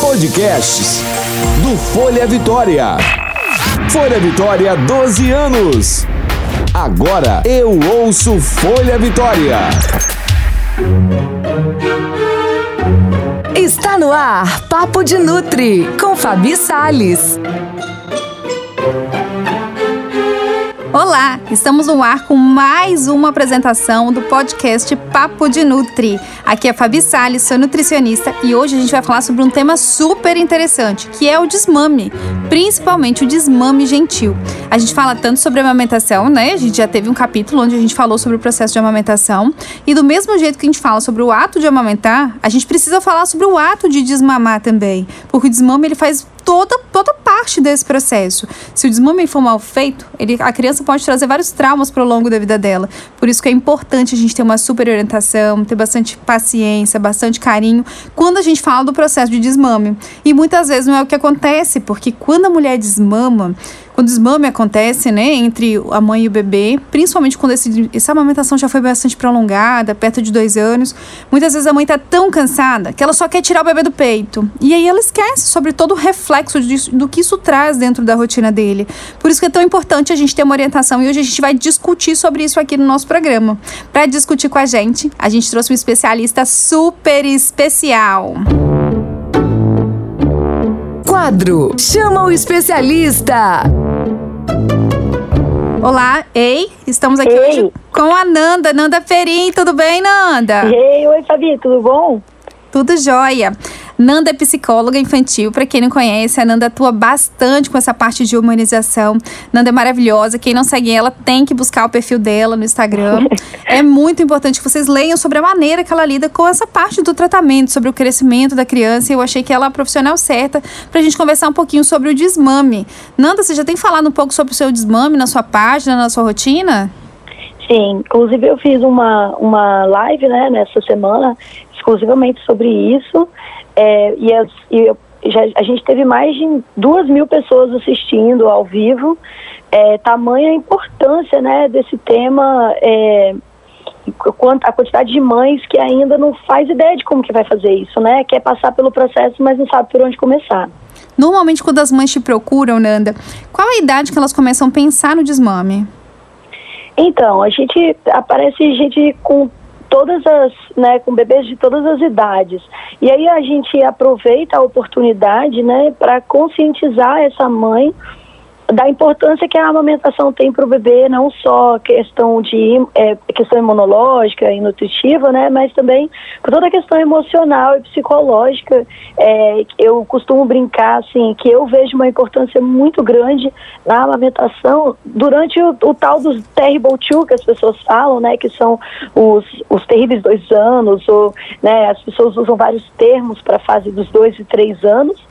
Podcasts do Folha Vitória. Folha Vitória, 12 anos. Agora eu ouço Folha Vitória. Está no ar Papo de Nutri com Fabi Sales. Olá, estamos no ar com mais uma apresentação do podcast Papo de Nutri. Aqui é a Fabi Salles, sou nutricionista e hoje a gente vai falar sobre um tema super interessante, que é o desmame, principalmente o desmame gentil. A gente fala tanto sobre amamentação, né? A gente já teve um capítulo onde a gente falou sobre o processo de amamentação e do mesmo jeito que a gente fala sobre o ato de amamentar, a gente precisa falar sobre o ato de desmamar também, porque o desmame ele faz toda, toda parte desse processo. Se o desmame for mal feito, ele, a criança pode trazer vários traumas para o longo da vida dela. Por isso que é importante a gente ter uma super orientação, ter bastante paciência, bastante carinho quando a gente fala do processo de desmame. E muitas vezes não é o que acontece, porque quando a mulher desmama, quando o desmame acontece, né, entre a mãe e o bebê, principalmente quando esse, essa amamentação já foi bastante prolongada, perto de dois anos, muitas vezes a mãe está tão cansada que ela só quer tirar o bebê do peito. E aí ela esquece sobre todo o reflexo disso, do que isso traz dentro da rotina dele. Por isso que é tão importante a gente ter uma orientação e hoje a gente vai discutir sobre isso aqui no nosso programa. Para discutir com a gente, a gente trouxe um especialista super especial. Quadro Chama o Especialista. Olá, ei, estamos aqui Ei. hoje com a Nanda, Nanda Perim, tudo bem, Nanda? Ei, oi Fabi, tudo bom? Tudo jóia. Nanda é psicóloga infantil, para quem não conhece, a Nanda atua bastante com essa parte de humanização. Nanda é maravilhosa, quem não segue ela tem que buscar o perfil dela no Instagram. é muito importante que vocês leiam sobre a maneira que ela lida com essa parte do tratamento, sobre o crescimento da criança. Eu achei que ela é a profissional certa para a gente conversar um pouquinho sobre o desmame. Nanda, você já tem falado um pouco sobre o seu desmame na sua página, na sua rotina? Sim, inclusive eu fiz uma, uma live, né, nessa semana, exclusivamente sobre isso, é, e, as, e já, a gente teve mais de duas mil pessoas assistindo ao vivo, é, tamanha a importância, né, desse tema, é, a quantidade de mães que ainda não faz ideia de como que vai fazer isso, né, quer passar pelo processo, mas não sabe por onde começar. Normalmente, quando as mães te procuram, Nanda, qual a idade que elas começam a pensar no desmame? Então, a gente aparece gente com todas as, né, com bebês de todas as idades. E aí a gente aproveita a oportunidade, né, para conscientizar essa mãe da importância que a amamentação tem para o bebê, não só questão de é, questão imunológica e nutritiva, né, mas também por toda a questão emocional e psicológica. É, eu costumo brincar assim que eu vejo uma importância muito grande na amamentação durante o, o tal dos terrible two que as pessoas falam, né, que são os, os terríveis dois anos, ou né, as pessoas usam vários termos para a fase dos dois e três anos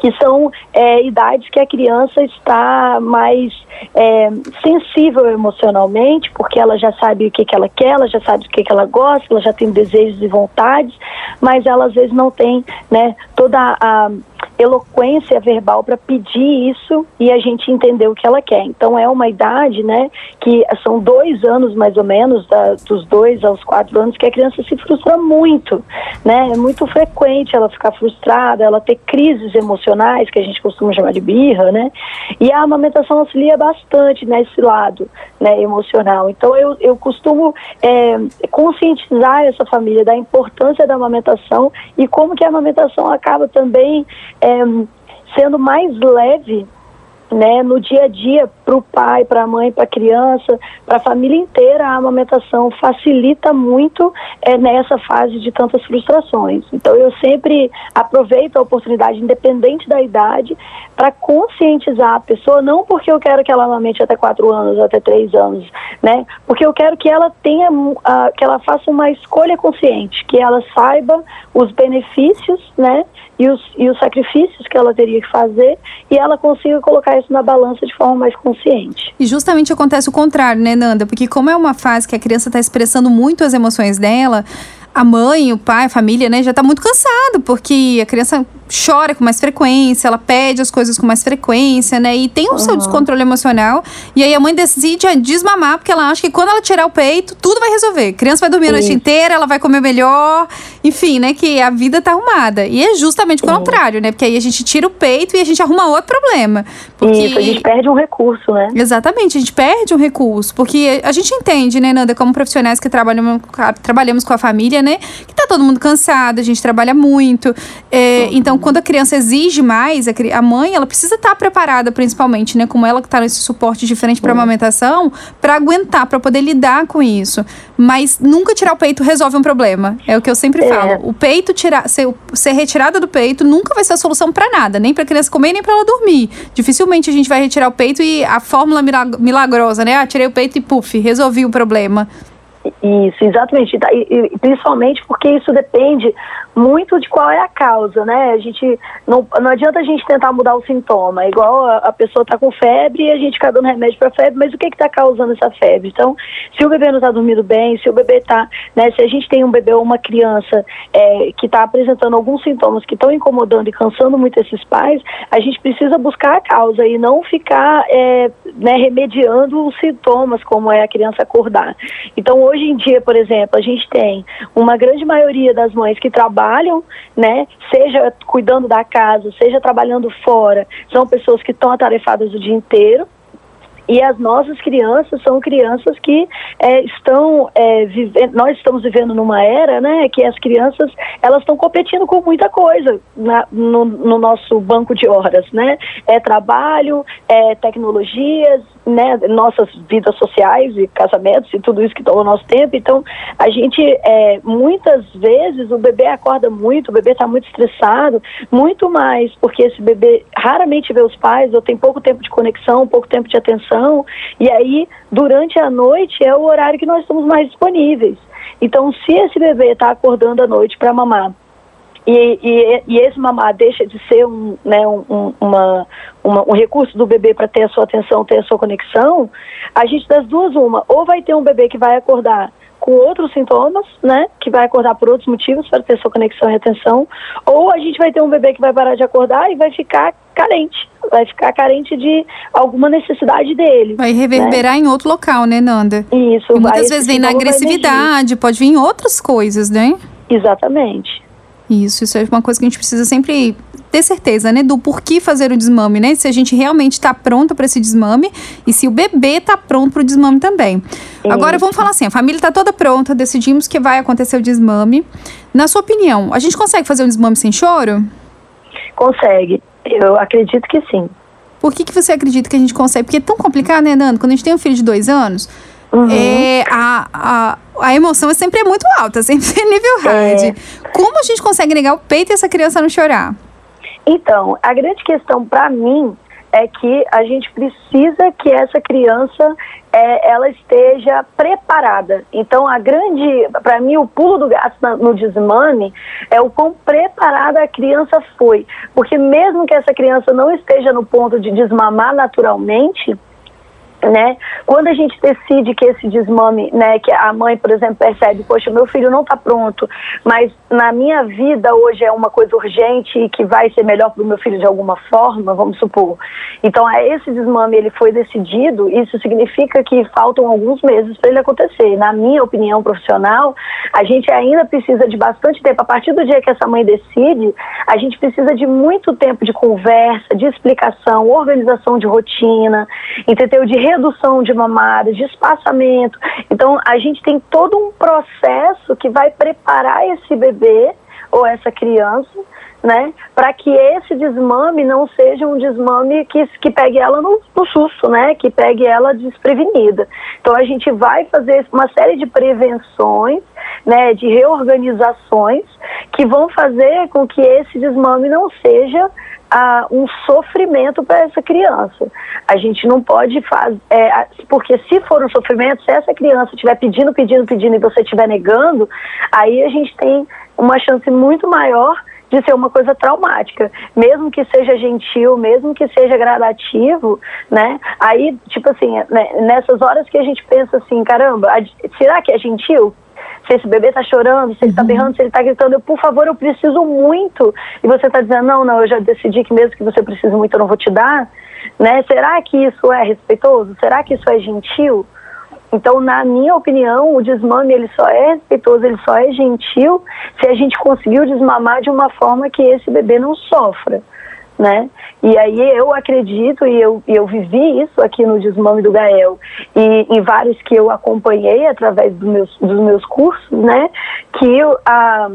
que são é, idades que a criança está mais é, sensível emocionalmente, porque ela já sabe o que, que ela quer, ela já sabe o que, que ela gosta, ela já tem desejos e vontades, mas ela às vezes não tem né, toda a eloquência verbal para pedir isso e a gente entender o que ela quer. Então é uma idade, né, que são dois anos mais ou menos, da- dos dois aos quatro anos, que a criança se frustra muito, né? É muito frequente ela ficar frustrada, ela ter crises emocionais, que a gente costuma chamar de birra, né? E a amamentação auxilia bastante nesse lado, né, emocional. Então eu, eu costumo é, conscientizar essa família da importância da amamentação e como que a amamentação acaba também é, sendo mais leve né, no dia a dia para o pai, para a mãe, para a criança, para a família inteira, a amamentação facilita muito é, nessa fase de tantas frustrações. Então eu sempre aproveito a oportunidade, independente da idade, para conscientizar a pessoa, não porque eu quero que ela amamente até quatro anos, até três anos, né? Porque eu quero que ela tenha, ah, que ela faça uma escolha consciente, que ela saiba os benefícios, né? E os, e os sacrifícios que ela teria que fazer e ela consiga colocar isso na balança de forma mais consciente. E justamente acontece o contrário, né, Nanda? Porque como é uma fase que a criança está expressando muito as emoções dela, a mãe, o pai, a família, né, já está muito cansado, porque a criança chora com mais frequência, ela pede as coisas com mais frequência, né? E tem o seu descontrole emocional. E aí a mãe decide desmamar, porque ela acha que quando ela tirar o peito, tudo vai resolver. A criança vai dormir a noite inteira, ela vai comer melhor. Enfim, né? Que a vida tá arrumada. E é justamente o contrário, né? Porque aí a gente tira o peito e a gente arruma outro problema. Porque... Isso, a gente perde um recurso, né? Exatamente, a gente perde um recurso. Porque a gente entende, né, Nanda, como profissionais que trabalham, trabalhamos com a família, né? Que tá todo mundo cansado, a gente trabalha muito. É. Então, quando a criança exige mais, a mãe, ela precisa estar tá preparada, principalmente, né? Como ela que tá nesse suporte diferente para amamentação, para aguentar, para poder lidar com isso. Mas nunca tirar o peito resolve um problema. É o que eu sempre é. falo. O peito tirar, ser, ser retirada do peito nunca vai ser a solução para nada, nem para criança comer, nem para ela dormir. Dificilmente a gente vai retirar o peito e a fórmula milagrosa, né? Ah, tirei o peito e puf, resolvi o problema. Isso, exatamente. E, principalmente porque isso depende muito de qual é a causa, né? A gente não, não adianta a gente tentar mudar o sintoma. Igual a, a pessoa está com febre e a gente fica dando remédio para febre, mas o que está causando essa febre? Então, se o bebê não está dormindo bem, se o bebê está, né? Se a gente tem um bebê ou uma criança é, que está apresentando alguns sintomas que estão incomodando e cansando muito esses pais, a gente precisa buscar a causa e não ficar é, né, remediando os sintomas, como é a criança acordar. Então, hoje em dia, por exemplo, a gente tem uma grande maioria das mães que trabalham, né, seja cuidando da casa, seja trabalhando fora, são pessoas que estão atarefadas o dia inteiro. E as nossas crianças são crianças que é, estão é, vivendo, nós estamos vivendo numa era, né, que as crianças elas estão competindo com muita coisa na, no, no, nosso banco de horas, né? É trabalho, é tecnologias, né, nossas vidas sociais e casamentos e tudo isso que toma o nosso tempo. Então, a gente, é, muitas vezes, o bebê acorda muito, o bebê está muito estressado, muito mais porque esse bebê raramente vê os pais, ou tem pouco tempo de conexão, pouco tempo de atenção, e aí, durante a noite, é o horário que nós estamos mais disponíveis. Então, se esse bebê está acordando à noite para mamar, e, e, e, esse mamar deixa de ser um, né, um, uma, uma, um recurso do bebê para ter a sua atenção, ter a sua conexão, a gente das duas uma, ou vai ter um bebê que vai acordar com outros sintomas, né, que vai acordar por outros motivos para ter sua conexão e atenção, ou a gente vai ter um bebê que vai parar de acordar e vai ficar carente, vai ficar carente de alguma necessidade dele. Vai reverberar né? em outro local, né, Nanda? Isso. E muitas vezes vem na agressividade, pode vir em outras coisas, né? Exatamente. Isso, isso é uma coisa que a gente precisa sempre ter certeza, né, do porquê fazer o desmame, né? Se a gente realmente está pronto para esse desmame e se o bebê está pronto para o desmame também. Isso. Agora vamos falar assim, a família está toda pronta, decidimos que vai acontecer o desmame. Na sua opinião, a gente consegue fazer um desmame sem choro? Consegue. Eu acredito que sim. Por que, que você acredita que a gente consegue? Porque é tão complicado, né, Nando? Quando a gente tem um filho de dois anos, uhum. é, a, a, a emoção é sempre muito alta, sempre nível hard. É. Como a gente consegue negar o peito e essa criança não chorar? Então, a grande questão para mim é que a gente precisa que essa criança é, ela esteja preparada. Então, a grande, para mim, o pulo do gato no desmame é o quão preparada a criança foi. Porque mesmo que essa criança não esteja no ponto de desmamar naturalmente, né? Quando a gente decide que esse desmame, né, que a mãe, por exemplo, percebe, poxa, meu filho não está pronto, mas na minha vida hoje é uma coisa urgente e que vai ser melhor para o meu filho de alguma forma, vamos supor. Então, esse desmame ele foi decidido, isso significa que faltam alguns meses para ele acontecer. Na minha opinião profissional, a gente ainda precisa de bastante tempo. A partir do dia que essa mãe decide, a gente precisa de muito tempo de conversa, de explicação, organização de rotina, entendeu? De redução de mamadas, de espaçamento. Então, a gente tem todo um processo que vai preparar esse bebê ou essa criança, né, para que esse desmame não seja um desmame que, que pegue ela no, no susto, né, que pegue ela desprevenida. Então, a gente vai fazer uma série de prevenções, né, de reorganizações que vão fazer com que esse desmame não seja um sofrimento para essa criança. A gente não pode fazer, é, porque se for um sofrimento, se essa criança estiver pedindo, pedindo, pedindo e você estiver negando, aí a gente tem uma chance muito maior de ser uma coisa traumática, mesmo que seja gentil, mesmo que seja gradativo, né? Aí, tipo assim, né, nessas horas que a gente pensa assim, caramba, será que é gentil? Se esse bebê está chorando, se ele está uhum. berrando, se ele está gritando, eu, por favor, eu preciso muito. E você está dizendo, não, não, eu já decidi que mesmo que você precise muito, eu não vou te dar. Né? Será que isso é respeitoso? Será que isso é gentil? Então, na minha opinião, o desmame ele só é respeitoso, ele só é gentil se a gente conseguiu desmamar de uma forma que esse bebê não sofra, né? E aí eu acredito e eu, eu vivi isso aqui no desmame do Gael e em vários que eu acompanhei através do meus, dos meus cursos, né? Que a,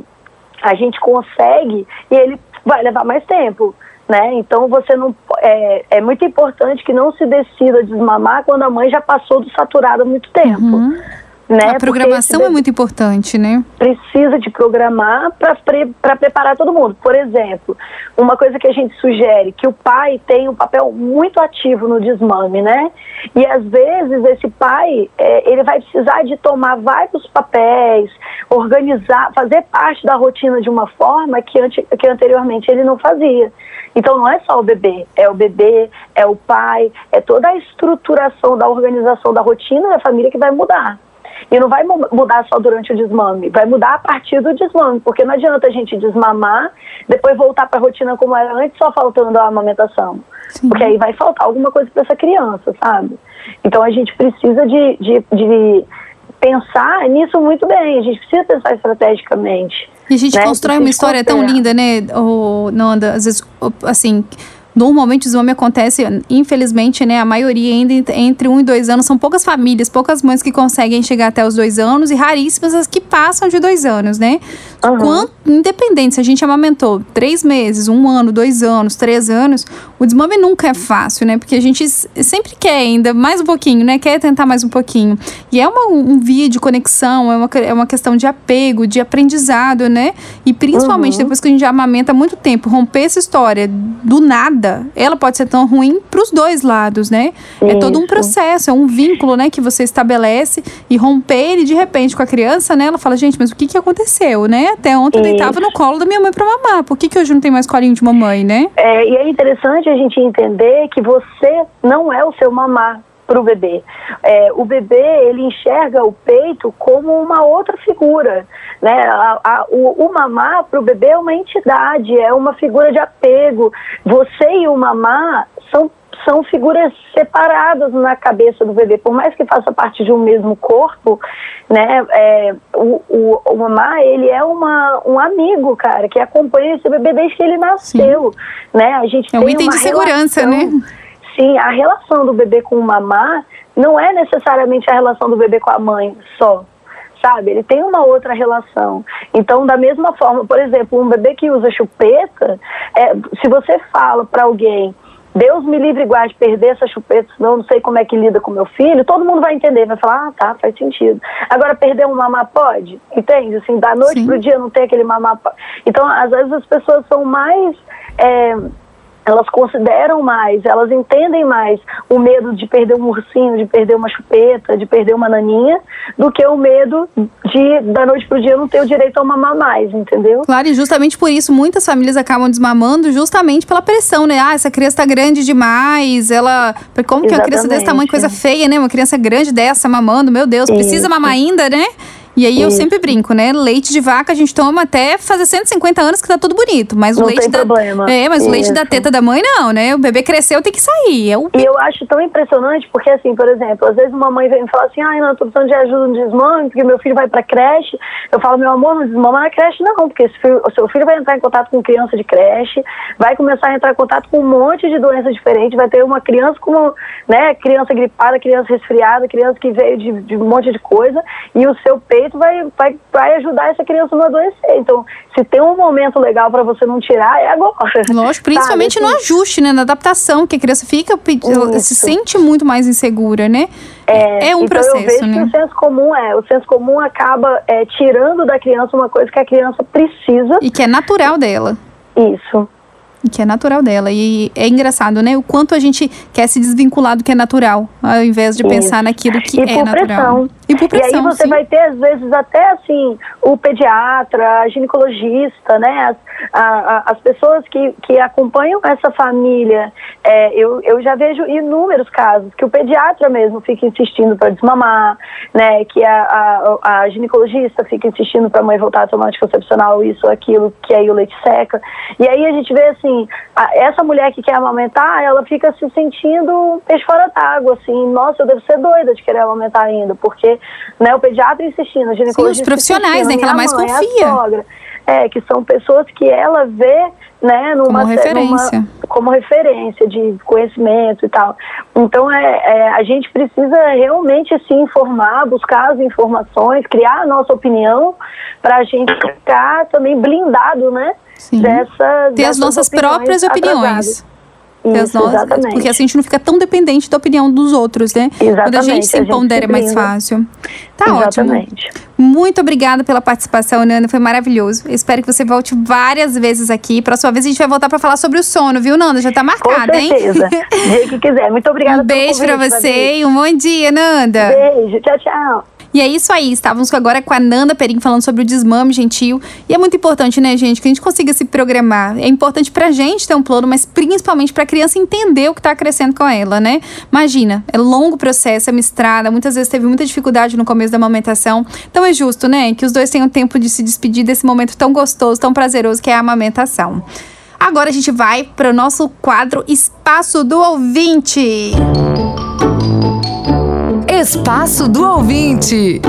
a gente consegue e ele vai levar mais tempo né? Então você não é, é muito importante que não se decida desmamar quando a mãe já passou do saturado há muito tempo. Uhum. Né? A programação é muito importante, né? Precisa de programar para pre preparar todo mundo. Por exemplo, uma coisa que a gente sugere, que o pai tem um papel muito ativo no desmame, né? E às vezes esse pai, é, ele vai precisar de tomar vários papéis, organizar, fazer parte da rotina de uma forma que, ante que anteriormente ele não fazia. Então não é só o bebê, é o bebê, é o pai, é toda a estruturação da organização da rotina da família que vai mudar. E não vai mudar só durante o desmame, vai mudar a partir do desmame, porque não adianta a gente desmamar, depois voltar para a rotina como era antes, só faltando a amamentação. Sim. Porque aí vai faltar alguma coisa para essa criança, sabe? Então a gente precisa de, de, de pensar nisso muito bem, a gente precisa pensar estrategicamente. E a gente né? constrói uma história tão linda, né, ou, Nanda? Às vezes, assim, Normalmente o desmame acontece, infelizmente, né? A maioria ainda entre um e dois anos. São poucas famílias, poucas mães que conseguem chegar até os dois anos e raríssimas as que passam de dois anos, né? Uhum. Quanto, independente se a gente amamentou três meses, um ano, dois anos, três anos, o desmame nunca é fácil, né? Porque a gente sempre quer ainda mais um pouquinho, né? Quer tentar mais um pouquinho. E é uma, um via de conexão, é uma, é uma questão de apego, de aprendizado, né? E principalmente uhum. depois que a gente amamenta há muito tempo, romper essa história do nada ela pode ser tão ruim para os dois lados, né? Isso. É todo um processo, é um vínculo, né, que você estabelece e romper ele de repente com a criança, né? Ela fala, gente, mas o que que aconteceu, né? Até ontem Isso. eu deitava no colo da minha mãe para mamar. Por que que hoje não tem mais colinho de mamãe, né? É, e é interessante a gente entender que você não é o seu mamá para o bebê. É, o bebê ele enxerga o peito como uma outra figura, né? A, a, o, o mamá para o bebê é uma entidade, é uma figura de apego. Você e o mamá são são figuras separadas na cabeça do bebê, por mais que faça parte de um mesmo corpo, né? É, o, o, o mamá ele é uma, um amigo, cara, que acompanha esse bebê desde que ele nasceu, Sim. né? A gente é um item de segurança, relação, né? Sim, a relação do bebê com o mamá não é necessariamente a relação do bebê com a mãe só, sabe? Ele tem uma outra relação. Então, da mesma forma, por exemplo, um bebê que usa chupeta, é, se você fala para alguém, Deus me livre e guarde perder essa chupeta, senão não sei como é que lida com meu filho, todo mundo vai entender, vai falar, ah, tá, faz sentido. Agora, perder um mamá pode, entende? Assim, da noite Sim. pro dia não tem aquele mamá pode. Então, às vezes as pessoas são mais... É, elas consideram mais, elas entendem mais o medo de perder um ursinho, de perder uma chupeta, de perder uma naninha, do que o medo de, da noite pro dia, não ter o direito a mamar mais, entendeu? Claro, e justamente por isso muitas famílias acabam desmamando justamente pela pressão, né? Ah, essa criança tá grande demais, ela... Como que Exatamente. uma criança desse tamanho, coisa feia, né? Uma criança grande dessa mamando, meu Deus, precisa isso. mamar ainda, né? E aí eu sempre brinco, né? Leite de vaca a gente toma até fazer 150 anos que tá tudo bonito. Mas não o leite da. Problema. É, mas Isso. o leite da teta da mãe não, né? O bebê cresceu, tem que sair. É o... E eu acho tão impressionante, porque assim, por exemplo, às vezes uma mãe vem me falar assim, ai, não, eu tô precisando de ajuda no desmame, porque meu filho vai pra creche. Eu falo, meu amor, não desmama na creche, não, porque filho, o seu filho vai entrar em contato com criança de creche, vai começar a entrar em contato com um monte de doenças diferentes, vai ter uma criança como, né, criança gripada, criança resfriada, criança que veio de, de um monte de coisa, e o seu peito vai, vai vai ajudar essa criança a não adoecer. Então, se tem um momento legal para você não tirar, é agora. Lógico, principalmente no ajuste, né? Na adaptação, que a criança fica, se sente muito mais insegura, né? É, é um então processo, eu vejo né? que o senso comum é, o senso comum acaba é, tirando da criança uma coisa que a criança precisa. E que é natural dela. Isso que é natural dela. E é engraçado, né? O quanto a gente quer se desvincular do que é natural, ao invés de Isso. pensar naquilo que e é natural. Pressão. E por pressão. E aí você sim. vai ter, às vezes, até assim, o pediatra, a ginecologista, né? As, a, a, as pessoas que, que acompanham essa família é, eu, eu já vejo inúmeros casos que o pediatra mesmo fica insistindo para desmamar, né, que a, a, a ginecologista fica insistindo para a mãe voltar a tomar anticoncepcional, isso, aquilo, que aí o leite seca. E aí a gente vê assim, a, essa mulher que quer amamentar, ela fica se sentindo peixe fora d'água, assim, nossa, eu devo ser doida de querer amamentar ainda, porque né, o pediatra insistindo, a ginecologista Sim, os profissionais, né, que ela mais mãe, confia. É, que são pessoas que ela vê né, numa, como referência. Numa, como referência de conhecimento e tal. Então é, é, a gente precisa realmente se informar, buscar as informações, criar a nossa opinião para a gente ficar também blindado, né? Sim. Dessa, Ter as nossas próprias opiniões. Isso, nós, exatamente. Porque assim a gente não fica tão dependente da opinião dos outros, né? Exatamente. Quando a gente se pondera é mais fácil. Tá Exatamente. ótimo. Muito obrigada pela participação, Nanda. Foi maravilhoso. Eu espero que você volte várias vezes aqui. Pra sua vez, a gente vai voltar pra falar sobre o sono, viu, Nanda? Já tá Com marcada, hein? certeza. Dia que quiser. Muito obrigada Um beijo convite, você e um bom dia, Nanda. Beijo. Tchau, tchau. E é isso aí, estávamos agora com a Nanda Perim falando sobre o desmame gentil. E é muito importante, né, gente, que a gente consiga se programar. É importante pra gente ter um plano, mas principalmente pra criança entender o que tá crescendo com ela, né? Imagina, é longo processo, é uma estrada, muitas vezes teve muita dificuldade no começo da amamentação. Então é justo, né, que os dois tenham tempo de se despedir desse momento tão gostoso, tão prazeroso que é a amamentação. Agora a gente vai para o nosso quadro Espaço do Ouvinte. Espaço do ouvinte.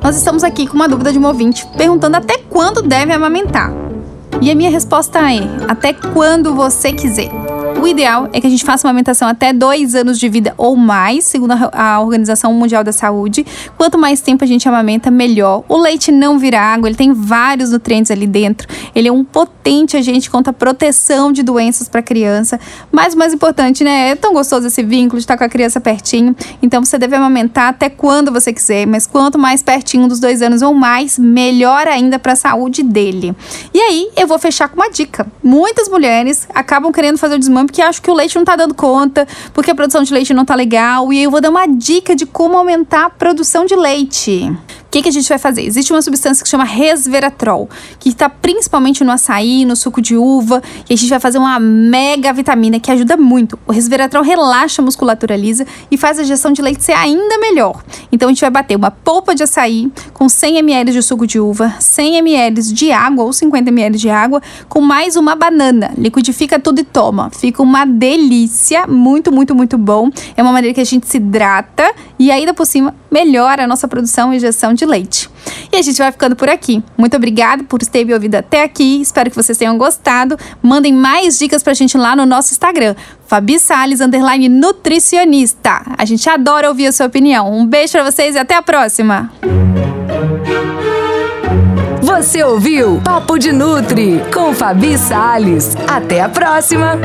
Nós estamos aqui com uma dúvida de um ouvinte perguntando até quando deve amamentar. E a minha resposta é: até quando você quiser. O ideal é que a gente faça amamentação até dois anos de vida ou mais, segundo a Organização Mundial da Saúde. Quanto mais tempo a gente amamenta, melhor. O leite não vira água, ele tem vários nutrientes ali dentro. Ele é um potente agente contra a proteção de doenças para a criança. Mas o mais importante, né? É tão gostoso esse vínculo de estar com a criança pertinho. Então você deve amamentar até quando você quiser, mas quanto mais pertinho dos dois anos ou mais, melhor ainda para a saúde dele. E aí eu vou fechar com uma dica. Muitas mulheres acabam querendo fazer o desmame porque acham que o leite não tá dando conta, porque a produção de leite não tá legal. E eu vou dar uma dica de como aumentar a produção de leite. O que, que a gente vai fazer? Existe uma substância que chama resveratrol, que está principalmente no açaí, no suco de uva, e a gente vai fazer uma mega vitamina que ajuda muito. O resveratrol relaxa a musculatura lisa e faz a gestão de leite ser ainda melhor. Então a gente vai bater uma polpa de açaí com 100 ml de suco de uva, 100 ml de água ou 50 ml de água, com mais uma banana. Liquidifica tudo e toma. Fica uma delícia, muito, muito, muito bom. É uma maneira que a gente se hidrata e ainda por cima melhora a nossa produção e gestão de leite. E a gente vai ficando por aqui. Muito obrigada por ter me ouvido até aqui. Espero que vocês tenham gostado. Mandem mais dicas pra gente lá no nosso Instagram, Fabi Salles, underline nutricionista. A gente adora ouvir a sua opinião. Um beijo pra vocês e até a próxima. Você ouviu Papo de Nutri com Fabi Salles. Até a próxima.